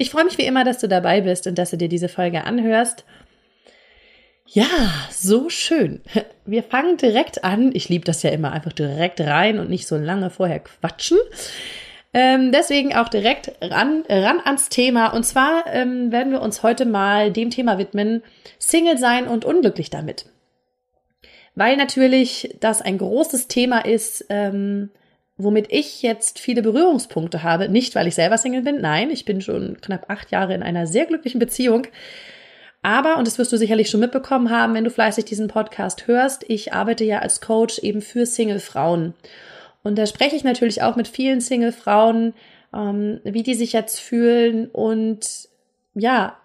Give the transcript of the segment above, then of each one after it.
Ich freue mich wie immer, dass du dabei bist und dass du dir diese Folge anhörst. Ja, so schön. Wir fangen direkt an. Ich liebe das ja immer, einfach direkt rein und nicht so lange vorher quatschen. Ähm, deswegen auch direkt ran, ran ans Thema. Und zwar ähm, werden wir uns heute mal dem Thema widmen, Single sein und unglücklich damit. Weil natürlich das ein großes Thema ist, ähm, womit ich jetzt viele Berührungspunkte habe. Nicht, weil ich selber Single bin, nein, ich bin schon knapp acht Jahre in einer sehr glücklichen Beziehung. Aber, und das wirst du sicherlich schon mitbekommen haben, wenn du fleißig diesen Podcast hörst, ich arbeite ja als Coach eben für Single-Frauen. Und da spreche ich natürlich auch mit vielen Single-Frauen, ähm, wie die sich jetzt fühlen und ja,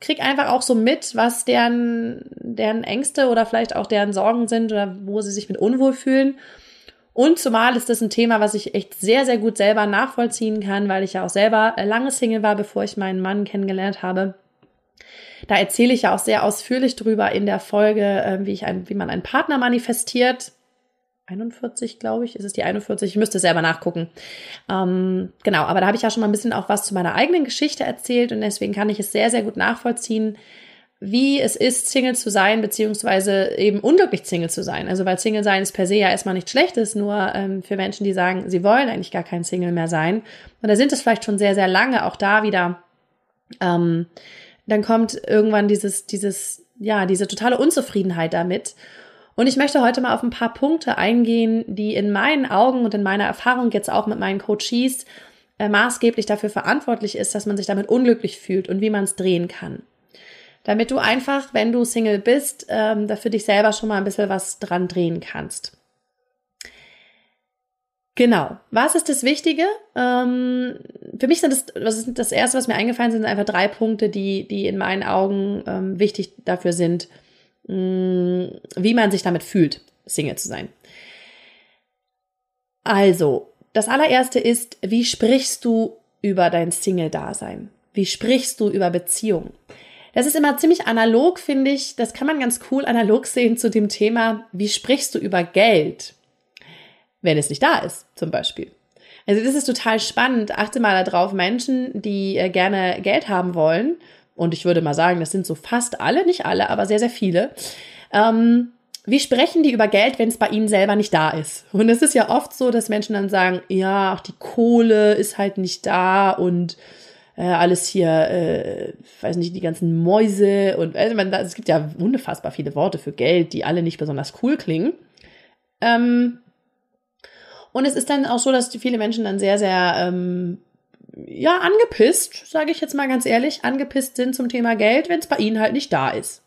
krieg einfach auch so mit, was deren, deren Ängste oder vielleicht auch deren Sorgen sind oder wo sie sich mit unwohl fühlen. Und zumal ist das ein Thema, was ich echt sehr, sehr gut selber nachvollziehen kann, weil ich ja auch selber lange Single war, bevor ich meinen Mann kennengelernt habe. Da erzähle ich ja auch sehr ausführlich drüber in der Folge, ähm, wie, ich ein, wie man einen Partner manifestiert. 41, glaube ich, ist es die 41? Ich müsste selber nachgucken. Ähm, genau, aber da habe ich ja schon mal ein bisschen auch was zu meiner eigenen Geschichte erzählt und deswegen kann ich es sehr, sehr gut nachvollziehen, wie es ist, Single zu sein, beziehungsweise eben unglücklich Single zu sein. Also weil Single sein ist per se ja erstmal nichts Schlechtes, nur ähm, für Menschen, die sagen, sie wollen eigentlich gar kein Single mehr sein. Und da sind es vielleicht schon sehr, sehr lange, auch da wieder. Ähm, dann kommt irgendwann dieses, dieses, ja, diese totale Unzufriedenheit damit. Und ich möchte heute mal auf ein paar Punkte eingehen, die in meinen Augen und in meiner Erfahrung jetzt auch mit meinen Coaches äh, maßgeblich dafür verantwortlich ist, dass man sich damit unglücklich fühlt und wie man es drehen kann damit du einfach, wenn du Single bist, ähm, da für dich selber schon mal ein bisschen was dran drehen kannst. Genau. Was ist das Wichtige? Ähm, für mich sind das, was ist das erste, was mir eingefallen sind, sind einfach drei Punkte, die, die in meinen Augen ähm, wichtig dafür sind, mh, mm, wie man sich damit fühlt, Single zu sein. Also, das allererste ist, wie sprichst du über dein Single-Dasein? Wie sprichst du über Beziehungen? Das ist immer ziemlich analog, finde ich. Das kann man ganz cool analog sehen zu dem Thema, wie sprichst du über Geld, wenn es nicht da ist, zum Beispiel. Also das ist total spannend. Achte mal darauf, Menschen, die äh, gerne Geld haben wollen, und ich würde mal sagen, das sind so fast alle, nicht alle, aber sehr, sehr viele. Ähm, wie sprechen die über Geld, wenn es bei ihnen selber nicht da ist? Und es ist ja oft so, dass Menschen dann sagen, ja, auch die Kohle ist halt nicht da und äh, alles hier, äh, weiß nicht, die ganzen Mäuse und also man, es gibt ja unfassbar viele Worte für Geld, die alle nicht besonders cool klingen. Ähm, und es ist dann auch so, dass viele Menschen dann sehr, sehr ähm, ja, angepisst, sage ich jetzt mal ganz ehrlich, angepisst sind zum Thema Geld, wenn es bei ihnen halt nicht da ist.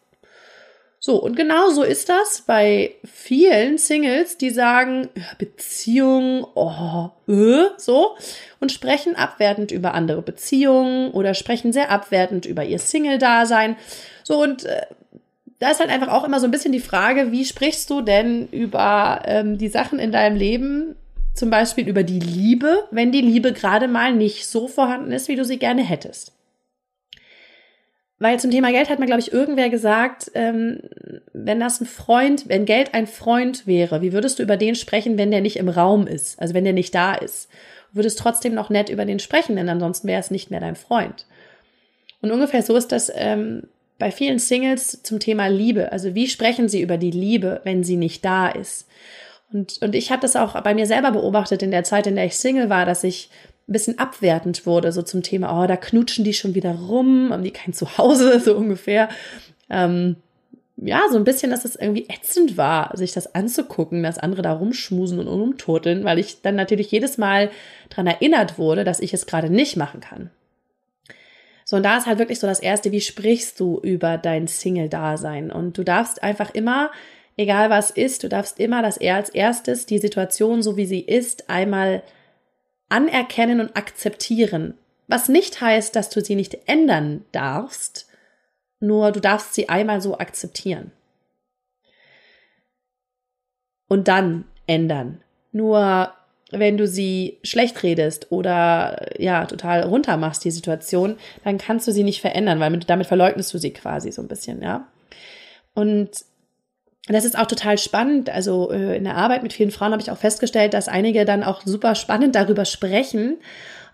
So, und genau so ist das bei vielen Singles, die sagen, Beziehung, oh, äh, so, und sprechen abwertend über andere Beziehungen oder sprechen sehr abwertend über ihr Single-Dasein. So, und äh, da ist halt einfach auch immer so ein bisschen die Frage, wie sprichst du denn über ähm, die Sachen in deinem Leben, zum Beispiel über die Liebe, wenn die Liebe gerade mal nicht so vorhanden ist, wie du sie gerne hättest. Weil zum Thema Geld hat mir, glaube ich, irgendwer gesagt, ähm, wenn das ein Freund, wenn Geld ein Freund wäre, wie würdest du über den sprechen, wenn der nicht im Raum ist, also wenn der nicht da ist? Würdest trotzdem noch nett über den sprechen, denn ansonsten wäre es nicht mehr dein Freund. Und ungefähr so ist das ähm, bei vielen Singles zum Thema Liebe. Also wie sprechen sie über die Liebe, wenn sie nicht da ist? Und, und ich habe das auch bei mir selber beobachtet in der Zeit, in der ich Single war, dass ich ein bisschen abwertend wurde, so zum Thema, oh, da knutschen die schon wieder rum, haben die kein Zuhause, so ungefähr. Ähm, ja, so ein bisschen, dass es irgendwie ätzend war, sich das anzugucken, dass andere da rumschmusen und rumturteln, weil ich dann natürlich jedes Mal dran erinnert wurde, dass ich es gerade nicht machen kann. So, und da ist halt wirklich so das Erste, wie sprichst du über dein Single-Dasein? Und du darfst einfach immer, egal was ist, du darfst immer das eher als erstes die Situation, so wie sie ist, einmal anerkennen und akzeptieren. Was nicht heißt, dass du sie nicht ändern darfst, nur du darfst sie einmal so akzeptieren. Und dann ändern. Nur wenn du sie schlecht redest oder ja, total runter machst, die Situation, dann kannst du sie nicht verändern, weil damit verleugnest du sie quasi so ein bisschen, ja. Und das ist auch total spannend. Also äh, in der Arbeit mit vielen Frauen habe ich auch festgestellt, dass einige dann auch super spannend darüber sprechen,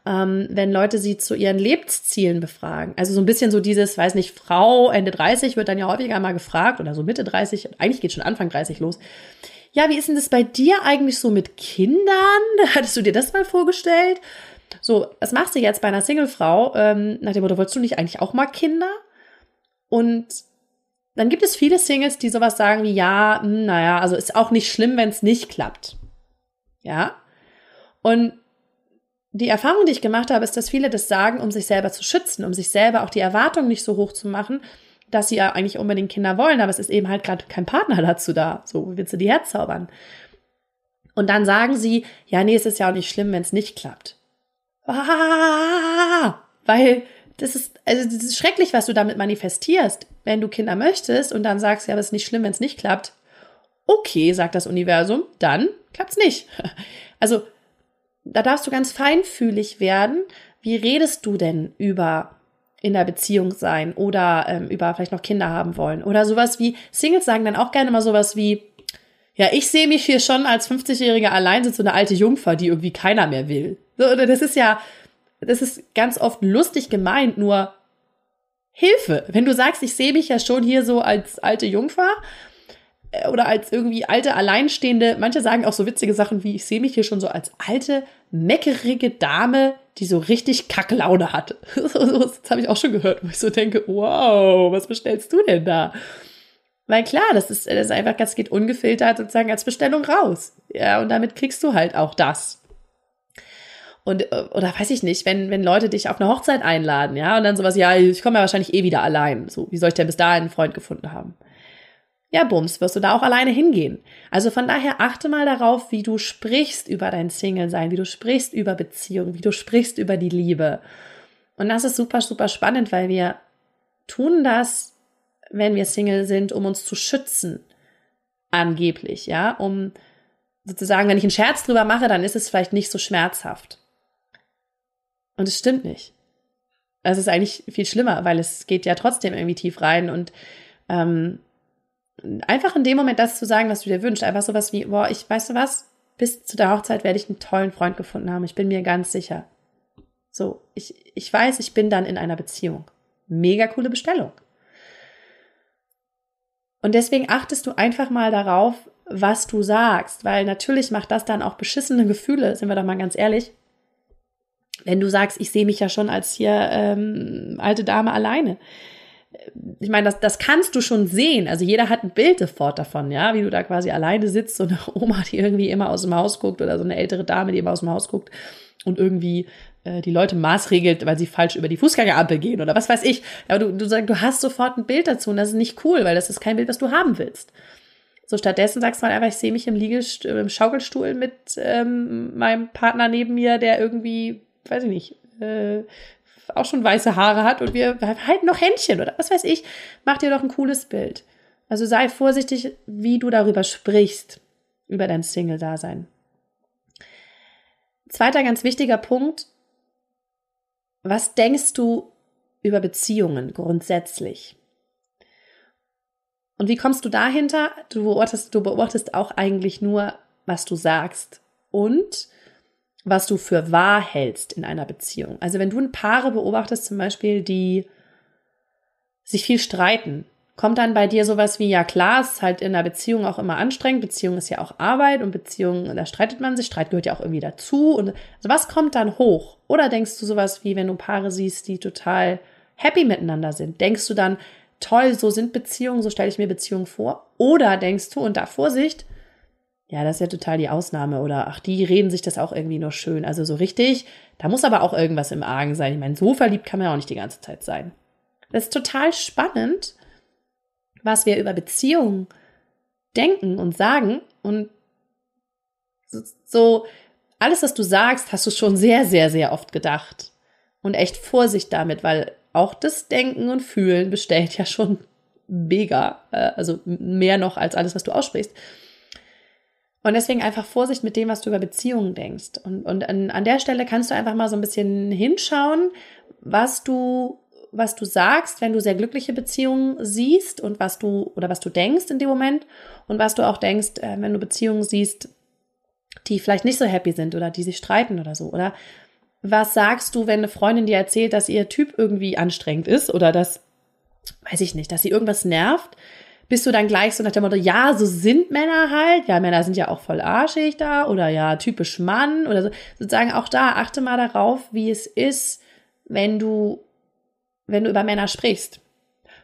ähm, wenn Leute sie zu ihren Lebenszielen befragen. Also so ein bisschen so dieses, weiß nicht, Frau Ende 30 wird dann ja häufiger mal gefragt oder so Mitte 30, eigentlich geht schon Anfang 30 los. Ja, wie ist denn das bei dir eigentlich so mit Kindern? Hattest du dir das mal vorgestellt? So, was machst du jetzt bei einer Singlefrau? Ähm, nach dem Motto, wolltest du nicht eigentlich auch mal Kinder? Und dann gibt es viele Singles, die sowas sagen wie, ja, hm, naja, also ist auch nicht schlimm, wenn es nicht klappt. Ja. Und die Erfahrung, die ich gemacht habe, ist, dass viele das sagen, um sich selber zu schützen, um sich selber auch die Erwartung nicht so hoch zu machen, dass sie ja eigentlich unbedingt Kinder wollen, aber es ist eben halt gerade kein Partner dazu da. So, willst du die herzaubern? Und dann sagen sie, ja, nee, es ist ja auch nicht schlimm, wenn es nicht klappt. Ah, weil das ist, also das ist schrecklich, was du damit manifestierst. Wenn du Kinder möchtest und dann sagst, ja, aber es ist nicht schlimm, wenn es nicht klappt. Okay, sagt das Universum, dann klappt's nicht. Also, da darfst du ganz feinfühlig werden. Wie redest du denn über in der Beziehung sein oder ähm, über vielleicht noch Kinder haben wollen oder sowas wie Singles sagen dann auch gerne mal sowas wie ja, ich sehe mich hier schon als 50-jährige alleinsitzende alte Jungfer, die irgendwie keiner mehr will. So, das ist ja, das ist ganz oft lustig gemeint, nur Hilfe. Wenn du sagst, ich sehe mich ja schon hier so als alte Jungfer äh, oder als irgendwie alte Alleinstehende, manche sagen auch so witzige Sachen wie, ich sehe mich hier schon so als alte, meckerige Dame, die so richtig Kacklaune hat. das habe ich auch schon gehört, wo ich so denke, wow, was bestellst du denn da? Weil klar, das ist, das ist einfach, das geht ungefiltert sozusagen als Bestellung raus. Ja, und damit kriegst du halt auch das. Und, äh, oder weiß ich nicht, wenn, wenn Leute dich auf eine Hochzeit einladen, ja, und dann sowas, ja, ich komme ja wahrscheinlich eh wieder allein. So, wie soll ich denn bis dahin einen Freund gefunden haben? Ja, bums, wirst du da auch alleine hingehen. Also von daher achte mal darauf, wie du sprichst über dein Single-Sein, wie du sprichst über Beziehungen, wie du sprichst über die Liebe. Und das ist super, super spannend, weil wir tun das, wenn wir Single sind, um uns zu schützen. Angeblich, ja, um sozusagen, wenn ich einen Scherz drüber mache, dann ist es vielleicht nicht so schmerzhaft. Und es stimmt nicht. Es ist eigentlich viel schlimmer, weil es geht ja trotzdem irgendwie tief rein und ähm, einfach in dem Moment das zu sagen, was du dir wünschst, einfach sowas wie, boah, ich, weißt du was, bis zu der Hochzeit werde ich einen tollen Freund gefunden haben, ich bin mir ganz sicher. So, ich, ich weiß, ich bin dann in einer Beziehung. Mega coole Bestellung. Und deswegen achtest du einfach mal darauf, was du sagst, weil natürlich macht das dann auch beschissene Gefühle, sind wir doch mal ganz ehrlich. Wenn du sagst, ich sehe mich ja schon als hier ähm, alte Dame alleine ich meine, das, das kannst du schon sehen. Also jeder hat ein Bild sofort davon, ja, wie du da quasi alleine sitzt, so eine Oma, die irgendwie immer aus dem Haus guckt oder so eine ältere Dame, die immer aus dem Haus guckt und irgendwie äh, die Leute maßregelt, weil sie falsch über die Fußgängerampel gehen oder was weiß ich. Aber du, du sagst, du hast sofort ein Bild dazu und das ist nicht cool, weil das ist kein Bild, was du haben willst. So stattdessen sagst du halt einfach, ich sehe mich im Liegest im Schaukelstuhl mit ähm, meinem Partner neben mir, der irgendwie, weiß ich nicht, äh, auch schon weiße Haare hat und wir halten noch Händchen oder was weiß ich, mach dir doch ein cooles Bild. Also sei vorsichtig, wie du darüber sprichst, über dein Single-Dasein. Zweiter ganz wichtiger Punkt. Was denkst du über Beziehungen grundsätzlich? Und wie kommst du dahinter? Du beobachtest, du beobachtest auch eigentlich nur, was du sagst. Und was du für wahr hältst in einer Beziehung. Also wenn du ein Paare beobachtest, zum Beispiel, die sich viel streiten, kommt dann bei dir sowas wie, ja klar, es ist halt in einer Beziehung auch immer anstrengend, Beziehung ist ja auch Arbeit und Beziehung, da streitet man sich, Streit gehört ja auch irgendwie dazu. Und also was kommt dann hoch? Oder denkst du sowas wie, wenn du Paare siehst, die total happy miteinander sind, denkst du dann, toll, so sind Beziehungen, so stelle ich mir Beziehungen vor? Oder denkst du, und da Vorsicht, ja, das ist ja total die Ausnahme. Oder ach, die reden sich das auch irgendwie nur schön. Also so richtig, da muss aber auch irgendwas im Argen sein. Ich meine, so verliebt kann man ja auch nicht die ganze Zeit sein. Das ist total spannend, was wir über Beziehungen denken und sagen. Und so, alles, was du sagst, hast du schon sehr, sehr, sehr oft gedacht. Und echt Vorsicht damit, weil auch das Denken und Fühlen bestellt ja schon mega, äh, also mehr noch als alles, was du aussprichst. Und deswegen einfach Vorsicht mit dem, was du über Beziehungen denkst. Und, und an, an der Stelle kannst du einfach mal so ein bisschen hinschauen, was du, was du sagst, wenn du sehr glückliche Beziehungen siehst und was du, oder was du denkst in dem Moment und was du auch denkst, äh, wenn du Beziehungen siehst, die vielleicht nicht so happy sind oder die sich streiten oder so. Oder was sagst du, wenn eine Freundin dir erzählt, dass ihr Typ irgendwie anstrengend ist oder dass, weiß ich nicht, dass sie irgendwas nervt? Bist du dann gleich so nach dem Motto, ja, so sind Männer halt, ja, Männer sind ja auch voll arschig da oder ja, typisch Mann oder so. Sozusagen auch da, achte mal darauf, wie es ist, wenn du, wenn du über Männer sprichst.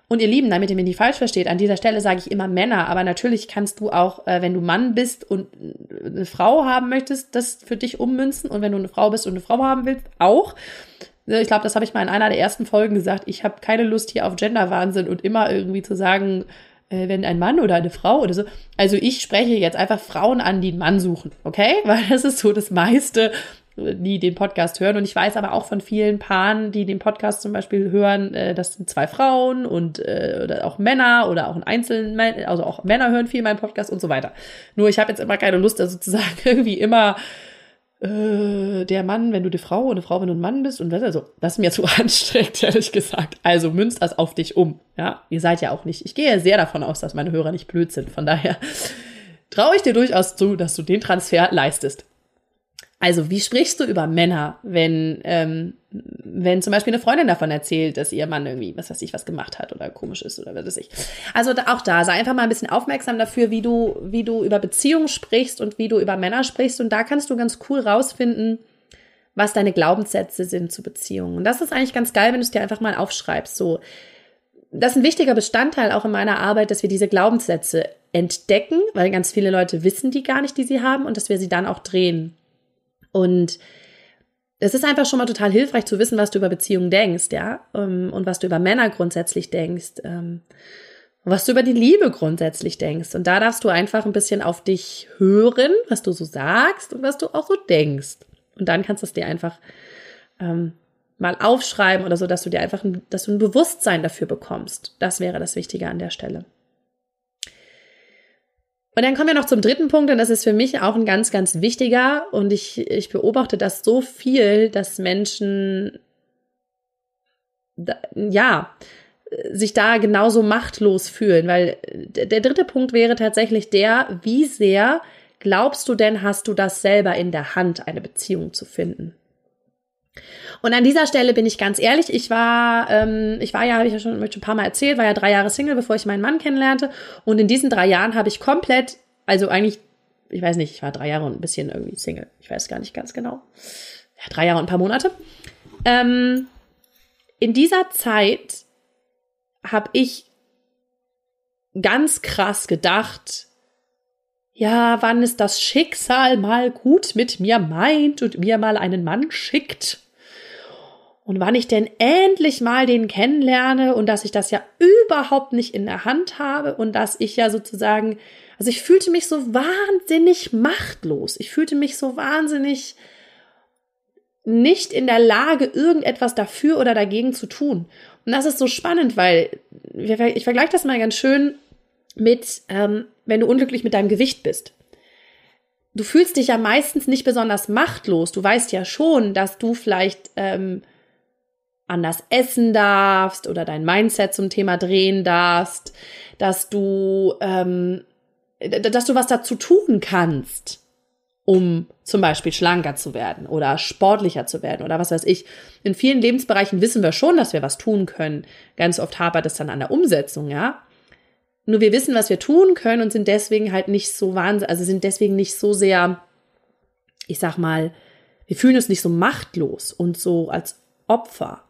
Und ihr Lieben, damit ihr mich nicht falsch versteht, an dieser Stelle sage ich immer Männer, aber natürlich kannst du auch, äh, wenn du Mann bist und eine Frau haben möchtest, das für dich ummünzen und wenn du eine Frau bist und eine Frau haben willst, auch. Ich glaube, das habe ich mal in einer der ersten Folgen gesagt. Ich habe keine Lust hier auf Genderwahnsinn und immer irgendwie zu sagen, äh, wenn ein Mann oder eine Frau oder so. Also ich spreche jetzt einfach Frauen an, die einen Mann suchen, okay? Weil das ist so das meiste, die den Podcast hören. Und ich weiß aber auch von vielen Paaren, die den Podcast zum Beispiel hören, äh, das sind zwei Frauen und äh, oder auch Männer oder auch ein Einzelnen, also auch Männer hören viel meinen Podcast und so weiter. Nur ich habe jetzt immer keine Lust, da sozusagen irgendwie immer äh, der Mann, wenn du die Frau und eine Frau, wenn du ein Mann bist und was also, das ist mir zu anstrengend, ehrlich gesagt. Also münzt das auf dich um. Ja, ihr seid ja auch nicht. Ich gehe ja sehr davon aus, dass meine Hörer nicht blöd sind. Von daher traue ich dir durchaus zu, dass du den Transfer leistest. Also, wie sprichst du über Männer, wenn, ähm, wenn zum Beispiel eine Freundin davon erzählt, dass ihr Mann irgendwie, was weiß ich, was gemacht hat oder komisch ist oder was weiß ich. Also auch da, sei einfach mal ein bisschen aufmerksam dafür, wie du, wie du über Beziehungen sprichst und wie du über Männer sprichst. Und da kannst du ganz cool rausfinden, was deine Glaubenssätze sind zu Beziehungen. Und das ist eigentlich ganz geil, wenn du es dir einfach mal aufschreibst. So, das ist ein wichtiger Bestandteil auch in meiner Arbeit, dass wir diese Glaubenssätze entdecken, weil ganz viele Leute wissen die gar nicht, die sie haben, und dass wir sie dann auch drehen. Und es ist einfach schon mal total hilfreich zu wissen, was du über Beziehungen denkst, ja, ähm, und was du über Männer grundsätzlich denkst, ähm, was du über die Liebe grundsätzlich denkst. Und da darfst du einfach ein bisschen auf dich hören, was du so sagst und was du auch so denkst. Und dann kannst du es dir einfach ähm, mal aufschreiben oder so, dass du dir einfach, ein, dass du ein Bewusstsein dafür bekommst. Das wäre das Wichtige an der Stelle. Und dann kommen wir noch zum dritten Punkt und das ist für mich auch ein ganz, ganz wichtiger und ich, ich beobachte das so viel, dass Menschen, ja, sich da genauso machtlos fühlen, weil der dritte Punkt wäre tatsächlich der, wie sehr glaubst du denn, hast du das selber in der Hand, eine Beziehung zu finden? Und an dieser Stelle bin ich ganz ehrlich, ich war, ähm, ich war ja, habe ich ja schon, schon ein paar Mal erzählt, war ja drei Jahre Single, bevor ich meinen Mann kennenlernte. Und in diesen drei Jahren habe ich komplett, also eigentlich, ich weiß nicht, ich war drei Jahre und ein bisschen irgendwie Single. Ich weiß gar nicht ganz genau. Ja, drei Jahre und ein paar Monate. Ähm, in dieser Zeit habe ich ganz krass gedacht, ja, wann ist das Schicksal mal gut mit mir meint und mir mal einen Mann schickt und wann ich denn endlich mal den kennenlerne und dass ich das ja überhaupt nicht in der Hand habe und dass ich ja sozusagen, also ich fühlte mich so wahnsinnig machtlos. Ich fühlte mich so wahnsinnig nicht in der Lage, irgendetwas dafür oder dagegen zu tun. Und das ist so spannend, weil ich vergleiche das mal ganz schön mit, ähm, wenn du unglücklich mit deinem Gewicht bist. Du fühlst dich ja meistens nicht besonders machtlos. Du weißt ja schon, dass du vielleicht ähm, anders essen darfst oder dein Mindset zum Thema drehen darfst, dass du, ähm, dass du was dazu tun kannst, um zum Beispiel schlanker zu werden oder sportlicher zu werden oder was weiß ich. In vielen Lebensbereichen wissen wir schon, dass wir was tun können. Ganz oft hapert es dann an der Umsetzung, ja. Nur wir wissen, was wir tun können und sind deswegen halt nicht so wahnsinnig, also sind deswegen nicht so sehr, ich sag mal, wir fühlen uns nicht so machtlos und so als Opfer.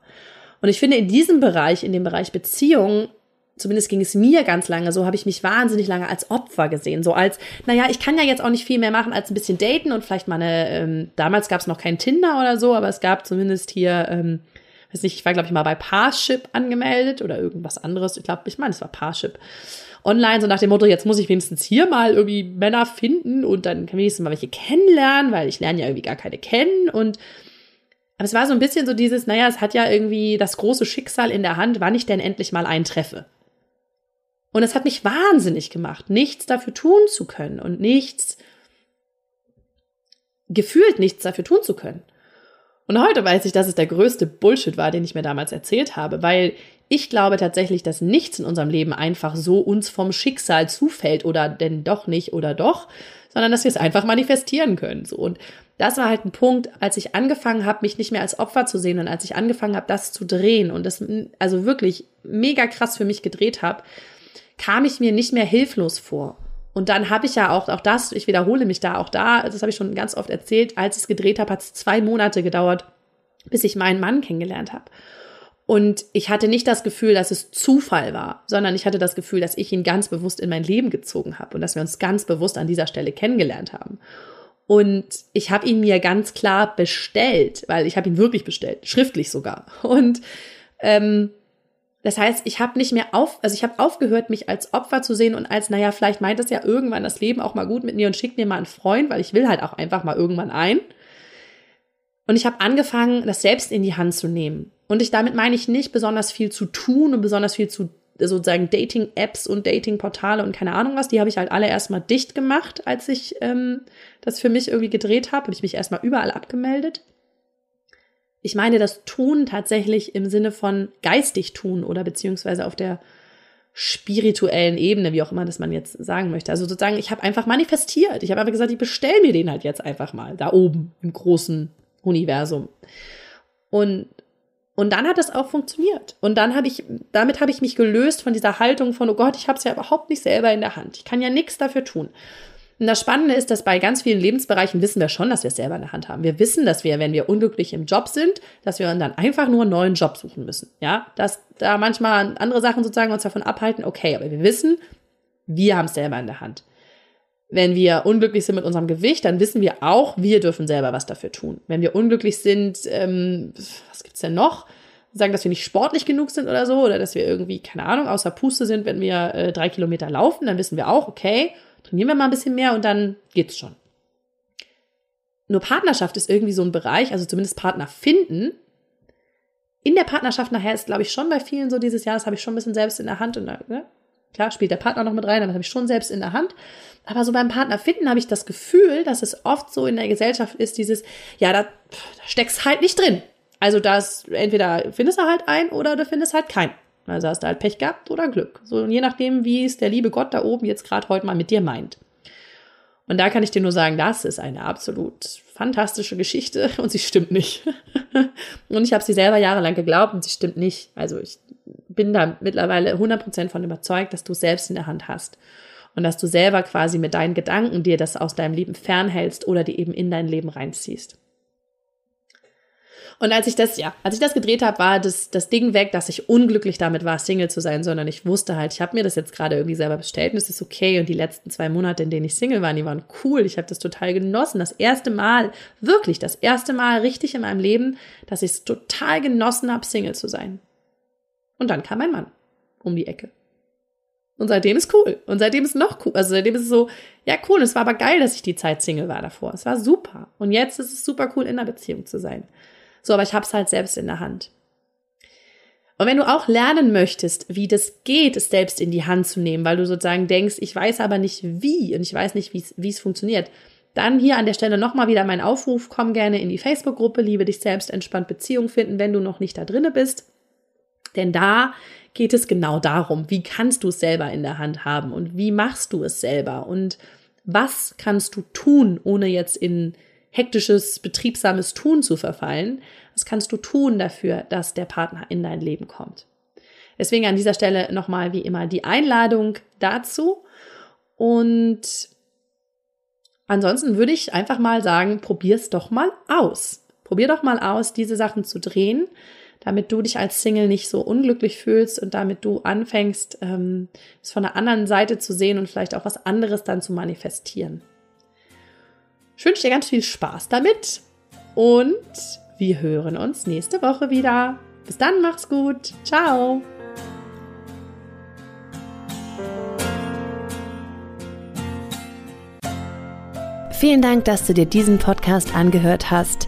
Und ich finde, in diesem Bereich, in dem Bereich Beziehung, zumindest ging es mir ganz lange so, habe ich mich wahnsinnig lange als Opfer gesehen. So als, naja, ich kann ja jetzt auch nicht viel mehr machen als ein bisschen daten und vielleicht mal eine, ähm, damals gab es noch kein Tinder oder so, aber es gab zumindest hier, ähm, weiß nicht, ich war, glaube ich, mal bei Parship angemeldet oder irgendwas anderes. Ich glaube, ich meine, es war Parship. Online, so nach dem Motto, jetzt muss ich wenigstens hier mal irgendwie Männer finden und dann kann ich wenigstens mal welche kennenlernen, weil ich lerne ja irgendwie gar keine kennen und Aber es war so ein bisschen so dieses, naja, es hat ja irgendwie das große Schicksal in der Hand, wann ich denn endlich mal eintreffe. Und es hat mich wahnsinnig gemacht, nichts dafür tun zu können und nichts, gefühlt nichts dafür tun zu können. Und heute weiß ich, dass es der größte Bullshit war, den ich mir damals erzählt habe, weil ich glaube tatsächlich, dass nichts in unserem Leben einfach so uns vom Schicksal zufällt oder denn doch nicht oder doch, sondern dass wir es einfach manifestieren können. So. Und das war halt ein Punkt, als ich angefangen habe, mich nicht mehr als Opfer zu sehen und als ich angefangen habe, das zu drehen und das also wirklich mega krass für mich gedreht habe, kam ich mir nicht mehr hilflos vor. Und dann habe ich ja auch, auch das, ich wiederhole mich da, auch da, das habe ich schon ganz oft erzählt, als ich es gedreht habe, hat es zwei Monate gedauert, bis ich meinen Mann kennengelernt habe. Und ich hatte nicht das Gefühl, dass es Zufall war, sondern ich hatte das Gefühl, dass ich ihn ganz bewusst in mein Leben gezogen habe und dass wir uns ganz bewusst an dieser Stelle kennengelernt haben. Und ich habe ihn mir ganz klar bestellt, weil ich habe ihn wirklich bestellt, schriftlich sogar. Und ähm, das heißt, ich habe nicht mehr auf, also ich habe aufgehört, mich als Opfer zu sehen und als, naja, vielleicht meint es ja irgendwann das Leben auch mal gut mit mir und schickt mir mal einen Freund, weil ich will halt auch einfach mal irgendwann ein. Und ich habe angefangen, das selbst in die Hand zu nehmen. Und ich damit meine ich nicht besonders viel zu tun und besonders viel zu sozusagen Dating-Apps und Dating-Portale und keine Ahnung was. Die habe ich halt alle erstmal dicht gemacht, als ich ähm, das für mich irgendwie gedreht habe und ich mich erstmal überall abgemeldet. Ich meine das Tun tatsächlich im Sinne von geistig tun oder beziehungsweise auf der spirituellen Ebene, wie auch immer das man jetzt sagen möchte. Also sozusagen, ich habe einfach manifestiert. Ich habe einfach gesagt, ich bestelle mir den halt jetzt einfach mal da oben im großen Universum. Und und dann hat das auch funktioniert. Und dann habe ich, damit habe ich mich gelöst von dieser Haltung von, oh Gott, ich habe es ja überhaupt nicht selber in der Hand. Ich kann ja nichts dafür tun. Und das Spannende ist, dass bei ganz vielen Lebensbereichen wissen wir schon, dass wir es selber in der Hand haben. Wir wissen, dass wir, wenn wir unglücklich im Job sind, dass wir dann einfach nur einen neuen Job suchen müssen. Ja, dass da manchmal andere Sachen sozusagen uns davon abhalten, okay, aber wir wissen, wir haben es selber in der Hand. Wenn wir unglücklich sind mit unserem Gewicht, dann wissen wir auch, wir dürfen selber was dafür tun. Wenn wir unglücklich sind, ähm, was gibt's denn noch? Sagen, dass wir nicht sportlich genug sind oder so, oder dass wir irgendwie, keine Ahnung, außer Puste sind, wenn wir äh, drei Kilometer laufen, dann wissen wir auch, okay, trainieren wir mal ein bisschen mehr und dann geht's schon. Nur Partnerschaft ist irgendwie so ein Bereich, also zumindest Partner finden. In der Partnerschaft nachher ist, glaube ich, schon bei vielen so dieses Jahr, das habe ich schon ein bisschen selbst in der Hand. Und ne? Klar, spielt der Partner noch mit rein, aber das habe ich schon selbst in der Hand. Aber so beim Partner finden habe ich das Gefühl, dass es oft so in der Gesellschaft ist, dieses, ja, da, da steckst halt nicht drin. Also das, entweder findest du halt einen oder du findest halt keinen. Also hast du halt Pech gehabt oder Glück. So, je nachdem, wie es der liebe Gott da oben jetzt gerade heute mal mit dir meint. Und da kann ich dir nur sagen, das ist eine absolut fantastische Geschichte und sie stimmt nicht. und ich habe sie selber jahrelang geglaubt und sie stimmt nicht. Also ich bin da mittlerweile 100% von überzeugt, dass du selbst in der Hand hast. Und dass du selber quasi mit deinen Gedanken dir das aus deinem Leben fernhältst oder die eben in dein Leben reinziehst. Und als ich das, ja, als ich das gedreht habe, war das, das Ding weg, dass ich unglücklich damit war, Single zu sein, sondern ich wusste halt, ich habe mir das jetzt gerade irgendwie selber bestellt und es ist okay. Und die letzten zwei Monate, in denen ich Single war, die waren cool. Ich habe das total genossen. Das erste Mal, wirklich das erste Mal richtig in meinem Leben, dass ich es total genossen habe, Single zu sein. Und dann kam mein Mann um die Ecke. Und seitdem ist cool. Und seitdem ist noch cool. Also seitdem ist es so, ja, cool. Es war aber geil, dass ich die Zeit Single war davor. Es war super. Und jetzt ist es super cool, in einer Beziehung zu sein. So, aber ich habe es halt selbst in der Hand. Und wenn du auch lernen möchtest, wie das geht, es selbst in die Hand zu nehmen, weil du sozusagen denkst, ich weiß aber nicht wie und ich weiß nicht, wie es funktioniert, dann hier an der Stelle nochmal wieder mein Aufruf, komm gerne in die Facebook-Gruppe, liebe dich selbst entspannt Beziehung finden, wenn du noch nicht da drinne bist. Denn da geht es genau darum, wie kannst du es selber in der Hand haben und wie machst du es selber und was kannst du tun, ohne jetzt in hektisches, betriebsames Tun zu verfallen. Was kannst du tun dafür, dass der Partner in dein Leben kommt? Deswegen an dieser Stelle nochmal wie immer die Einladung dazu. Und ansonsten würde ich einfach mal sagen, probier's doch mal aus. Probier doch mal aus, diese Sachen zu drehen, damit du dich als Single nicht so unglücklich fühlst und damit du anfängst, ähm, es von der anderen Seite zu sehen und vielleicht auch was anderes dann zu manifestieren. Ich wünsche dir ganz viel Spaß damit und wir hören uns nächste Woche wieder. Bis dann, mach's gut. Ciao. Vielen Dank, dass du dir diesen Podcast angehört hast.